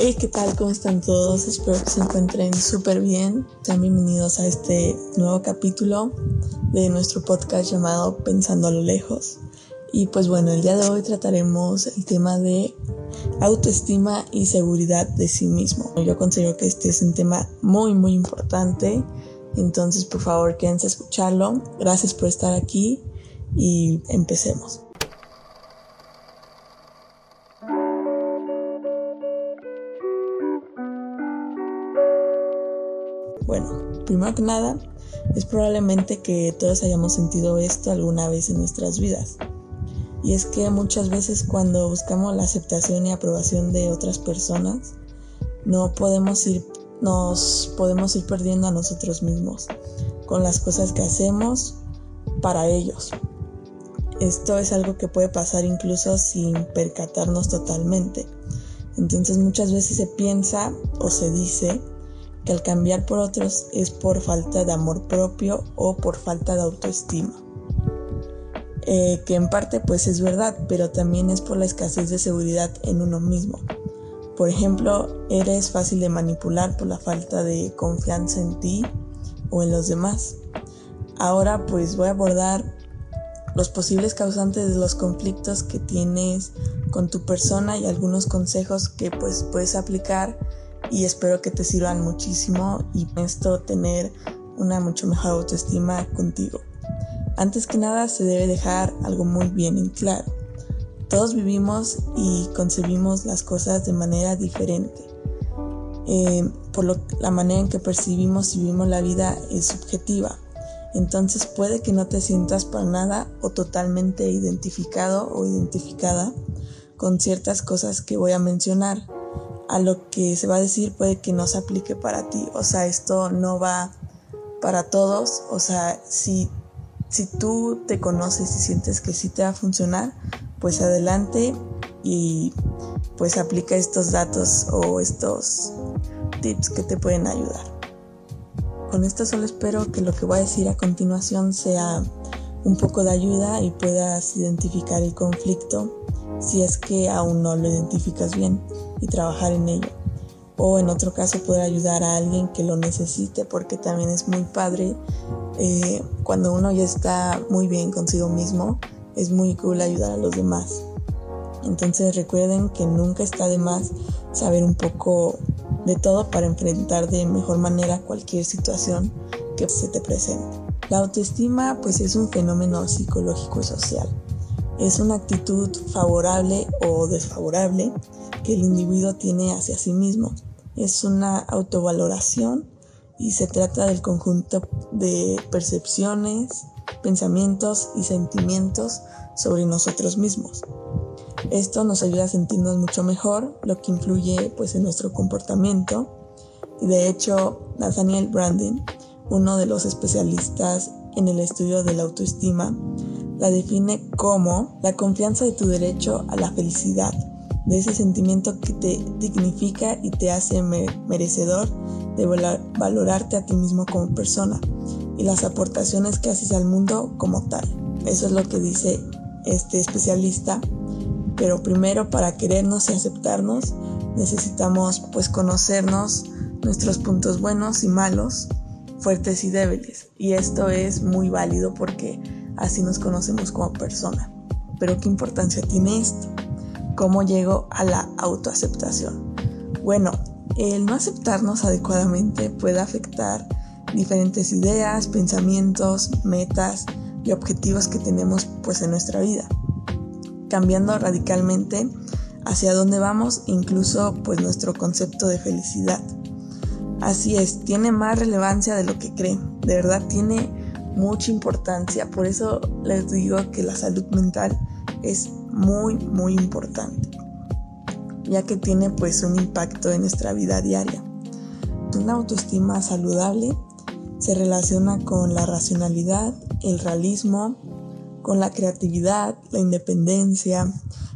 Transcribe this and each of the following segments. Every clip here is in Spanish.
Hey, ¿qué tal? ¿Cómo están todos? Espero que se encuentren súper bien. Sean bienvenidos a este nuevo capítulo de nuestro podcast llamado Pensando a lo lejos. Y pues bueno, el día de hoy trataremos el tema de autoestima y seguridad de sí mismo. Yo considero que este es un tema muy muy importante, entonces por favor quédense a escucharlo. Gracias por estar aquí y empecemos. Primero que nada, es probablemente que todos hayamos sentido esto alguna vez en nuestras vidas. Y es que muchas veces cuando buscamos la aceptación y aprobación de otras personas, no podemos ir, nos podemos ir perdiendo a nosotros mismos con las cosas que hacemos para ellos. Esto es algo que puede pasar incluso sin percatarnos totalmente. Entonces muchas veces se piensa o se dice que al cambiar por otros es por falta de amor propio o por falta de autoestima. Eh, que en parte pues es verdad, pero también es por la escasez de seguridad en uno mismo. Por ejemplo, eres fácil de manipular por la falta de confianza en ti o en los demás. Ahora pues voy a abordar los posibles causantes de los conflictos que tienes con tu persona y algunos consejos que pues puedes aplicar y espero que te sirvan muchísimo y esto tener una mucho mejor autoestima contigo. Antes que nada se debe dejar algo muy bien en claro. Todos vivimos y concebimos las cosas de manera diferente. Eh, por la manera en que percibimos y vivimos la vida es subjetiva. Entonces puede que no te sientas para nada o totalmente identificado o identificada con ciertas cosas que voy a mencionar a lo que se va a decir puede que no se aplique para ti. O sea, esto no va para todos. O sea, si, si tú te conoces y sientes que sí te va a funcionar, pues adelante y pues aplica estos datos o estos tips que te pueden ayudar. Con esto solo espero que lo que voy a decir a continuación sea un poco de ayuda y puedas identificar el conflicto si es que aún no lo identificas bien y trabajar en ello. O en otro caso poder ayudar a alguien que lo necesite porque también es muy padre eh, cuando uno ya está muy bien consigo mismo, es muy cool ayudar a los demás. Entonces recuerden que nunca está de más saber un poco de todo para enfrentar de mejor manera cualquier situación que se te presente. La autoestima pues es un fenómeno psicológico y social es una actitud favorable o desfavorable que el individuo tiene hacia sí mismo. Es una autovaloración y se trata del conjunto de percepciones, pensamientos y sentimientos sobre nosotros mismos. Esto nos ayuda a sentirnos mucho mejor, lo que influye pues en nuestro comportamiento. Y de hecho, Nathaniel Brandon, uno de los especialistas en el estudio de la autoestima, la define como la confianza de tu derecho a la felicidad, de ese sentimiento que te dignifica y te hace merecedor de valorarte a ti mismo como persona y las aportaciones que haces al mundo como tal. Eso es lo que dice este especialista. Pero primero para querernos y aceptarnos necesitamos pues conocernos nuestros puntos buenos y malos, fuertes y débiles. Y esto es muy válido porque así nos conocemos como persona. Pero ¿qué importancia tiene esto? ¿Cómo llego a la autoaceptación? Bueno, el no aceptarnos adecuadamente puede afectar diferentes ideas, pensamientos, metas y objetivos que tenemos pues en nuestra vida, cambiando radicalmente hacia dónde vamos, incluso pues nuestro concepto de felicidad. Así es, tiene más relevancia de lo que creen, de verdad tiene mucha importancia. Por eso les digo que la salud mental es muy, muy importante, ya que tiene pues un impacto en nuestra vida diaria. Una autoestima saludable se relaciona con la racionalidad, el realismo, con la creatividad, la independencia,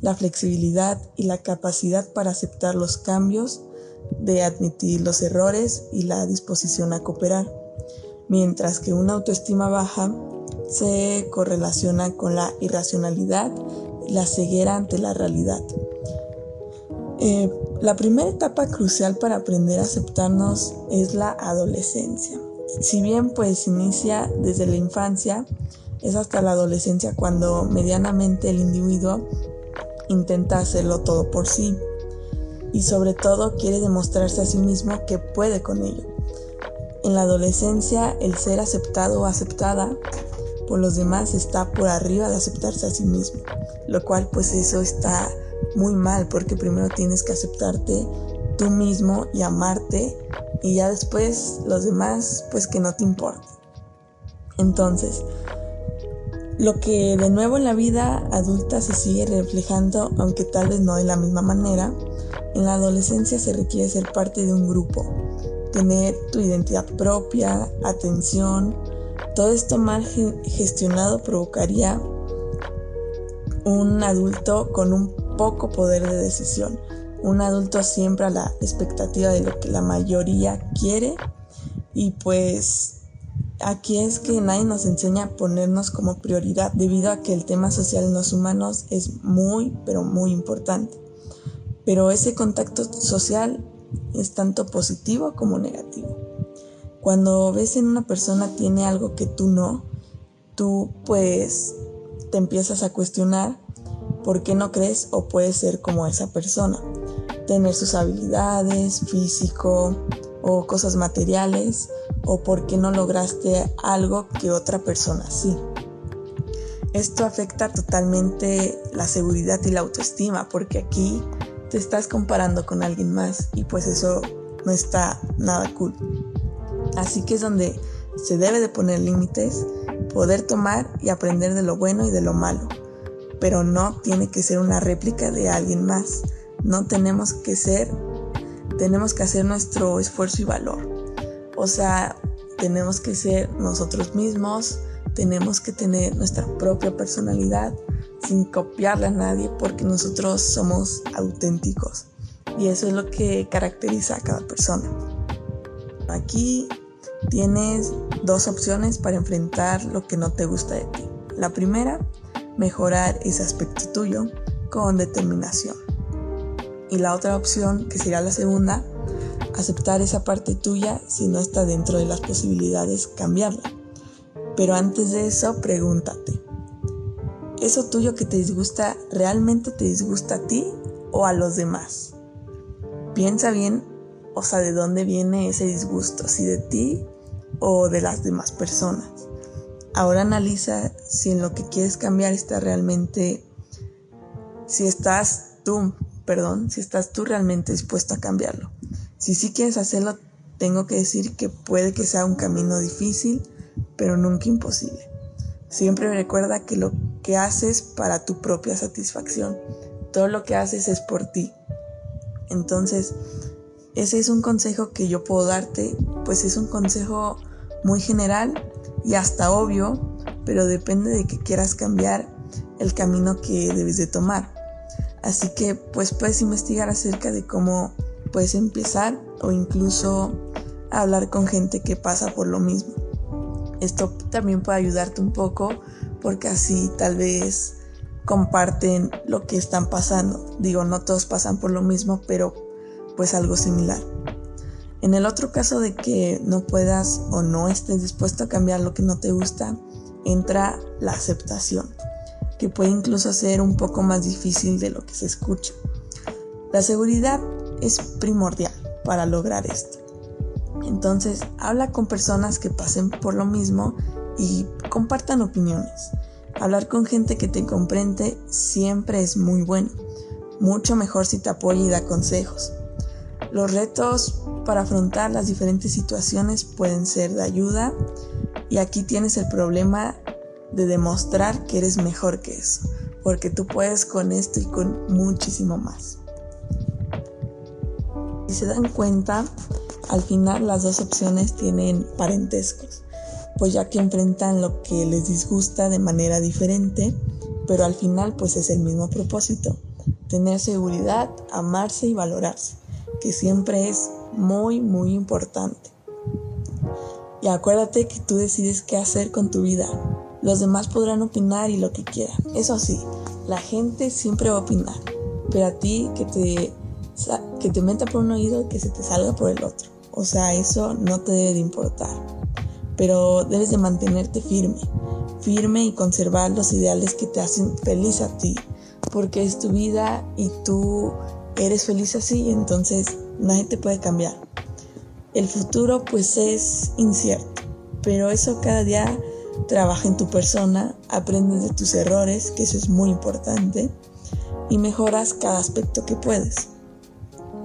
la flexibilidad y la capacidad para aceptar los cambios, de admitir los errores y la disposición a cooperar mientras que una autoestima baja se correlaciona con la irracionalidad la ceguera ante la realidad. Eh, la primera etapa crucial para aprender a aceptarnos es la adolescencia. Si bien pues inicia desde la infancia, es hasta la adolescencia cuando medianamente el individuo intenta hacerlo todo por sí y sobre todo quiere demostrarse a sí mismo que puede con ello. En la adolescencia el ser aceptado o aceptada por los demás está por arriba de aceptarse a sí mismo, lo cual pues eso está muy mal porque primero tienes que aceptarte tú mismo y amarte y ya después los demás pues que no te importe. Entonces, lo que de nuevo en la vida adulta se sigue reflejando, aunque tal vez no de la misma manera, en la adolescencia se requiere ser parte de un grupo, tener tu identidad propia, atención, todo esto mal gestionado provocaría un adulto con un poco poder de decisión, un adulto siempre a la expectativa de lo que la mayoría quiere y pues aquí es que nadie nos enseña a ponernos como prioridad debido a que el tema social en los humanos es muy pero muy importante. Pero ese contacto social es tanto positivo como negativo. Cuando ves en una persona tiene algo que tú no, tú pues te empiezas a cuestionar por qué no crees o puedes ser como esa persona. Tener sus habilidades, físico o cosas materiales o por qué no lograste algo que otra persona sí. Esto afecta totalmente la seguridad y la autoestima porque aquí te estás comparando con alguien más y pues eso no está nada cool. Así que es donde se debe de poner límites, poder tomar y aprender de lo bueno y de lo malo. Pero no tiene que ser una réplica de alguien más. No tenemos que ser, tenemos que hacer nuestro esfuerzo y valor. O sea, tenemos que ser nosotros mismos, tenemos que tener nuestra propia personalidad sin copiarla a nadie porque nosotros somos auténticos. Y eso es lo que caracteriza a cada persona. Aquí Tienes dos opciones para enfrentar lo que no te gusta de ti. La primera, mejorar ese aspecto tuyo con determinación. Y la otra opción, que sería la segunda, aceptar esa parte tuya si no está dentro de las posibilidades, cambiarla. Pero antes de eso, pregúntate, ¿eso tuyo que te disgusta realmente te disgusta a ti o a los demás? Piensa bien, o sea, de dónde viene ese disgusto, si de ti o de las demás personas. Ahora analiza si en lo que quieres cambiar está realmente, si estás tú, perdón, si estás tú realmente dispuesto a cambiarlo. Si sí quieres hacerlo, tengo que decir que puede que sea un camino difícil, pero nunca imposible. Siempre recuerda que lo que haces para tu propia satisfacción, todo lo que haces es por ti. Entonces, ese es un consejo que yo puedo darte, pues es un consejo muy general y hasta obvio, pero depende de que quieras cambiar el camino que debes de tomar. Así que pues puedes investigar acerca de cómo puedes empezar o incluso hablar con gente que pasa por lo mismo. Esto también puede ayudarte un poco porque así tal vez comparten lo que están pasando. Digo, no todos pasan por lo mismo, pero pues algo similar. En el otro caso de que no puedas o no estés dispuesto a cambiar lo que no te gusta, entra la aceptación, que puede incluso ser un poco más difícil de lo que se escucha. La seguridad es primordial para lograr esto. Entonces, habla con personas que pasen por lo mismo y compartan opiniones. Hablar con gente que te comprende siempre es muy bueno. Mucho mejor si te apoya y da consejos. Los retos para afrontar las diferentes situaciones pueden ser de ayuda y aquí tienes el problema de demostrar que eres mejor que eso, porque tú puedes con esto y con muchísimo más. Si se dan cuenta, al final las dos opciones tienen parentescos, pues ya que enfrentan lo que les disgusta de manera diferente, pero al final pues es el mismo propósito, tener seguridad, amarse y valorarse que siempre es muy, muy importante. Y acuérdate que tú decides qué hacer con tu vida. Los demás podrán opinar y lo que quieran. Eso sí, la gente siempre va a opinar. Pero a ti que te que te meta por un oído y que se te salga por el otro. O sea, eso no te debe de importar. Pero debes de mantenerte firme, firme y conservar los ideales que te hacen feliz a ti, porque es tu vida y tú eres feliz así, entonces nadie te puede cambiar. El futuro pues es incierto, pero eso cada día trabaja en tu persona, aprendes de tus errores, que eso es muy importante, y mejoras cada aspecto que puedes.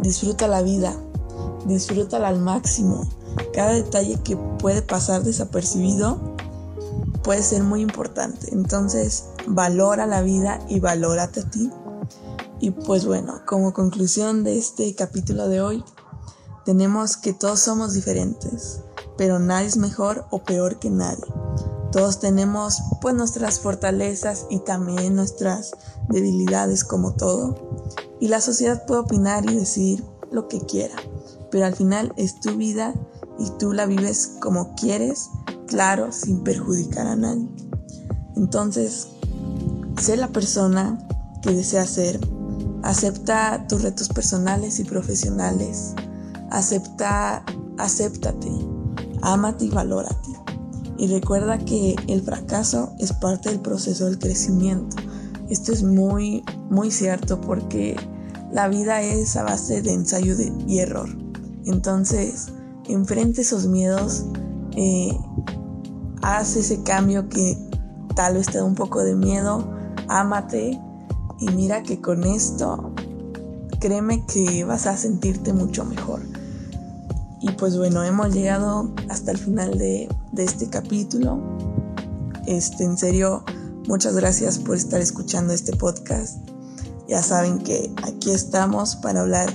Disfruta la vida, disfrútala al máximo. Cada detalle que puede pasar desapercibido puede ser muy importante. Entonces, valora la vida y valórate a ti. Y pues bueno, como conclusión de este capítulo de hoy, tenemos que todos somos diferentes, pero nadie es mejor o peor que nadie. Todos tenemos pues nuestras fortalezas y también nuestras debilidades como todo. Y la sociedad puede opinar y decir lo que quiera, pero al final es tu vida y tú la vives como quieres, claro, sin perjudicar a nadie. Entonces, sé la persona que deseas ser, acepta tus retos personales y profesionales, acepta, acéptate, ámate y valórate. Y recuerda que el fracaso es parte del proceso del crecimiento. Esto es muy, muy cierto porque la vida es a base de ensayo y error. Entonces, enfrente esos miedos, eh, haz ese cambio que tal vez te da un poco de miedo, ámate y mira que con esto, créeme que vas a sentirte mucho mejor. Y pues bueno, hemos llegado hasta el final de, de este capítulo. Este, en serio, muchas gracias por estar escuchando este podcast. Ya saben que aquí estamos para hablar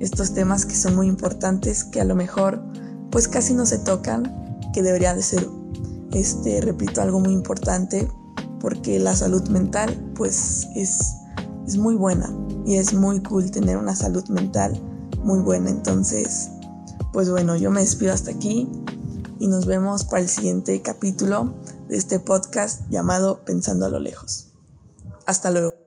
estos temas que son muy importantes, que a lo mejor pues casi no se tocan, que debería de ser, este, repito, algo muy importante, porque la salud mental pues es, es muy buena y es muy cool tener una salud mental muy buena. Entonces, pues bueno, yo me despido hasta aquí y nos vemos para el siguiente capítulo de este podcast llamado Pensando a lo lejos. Hasta luego.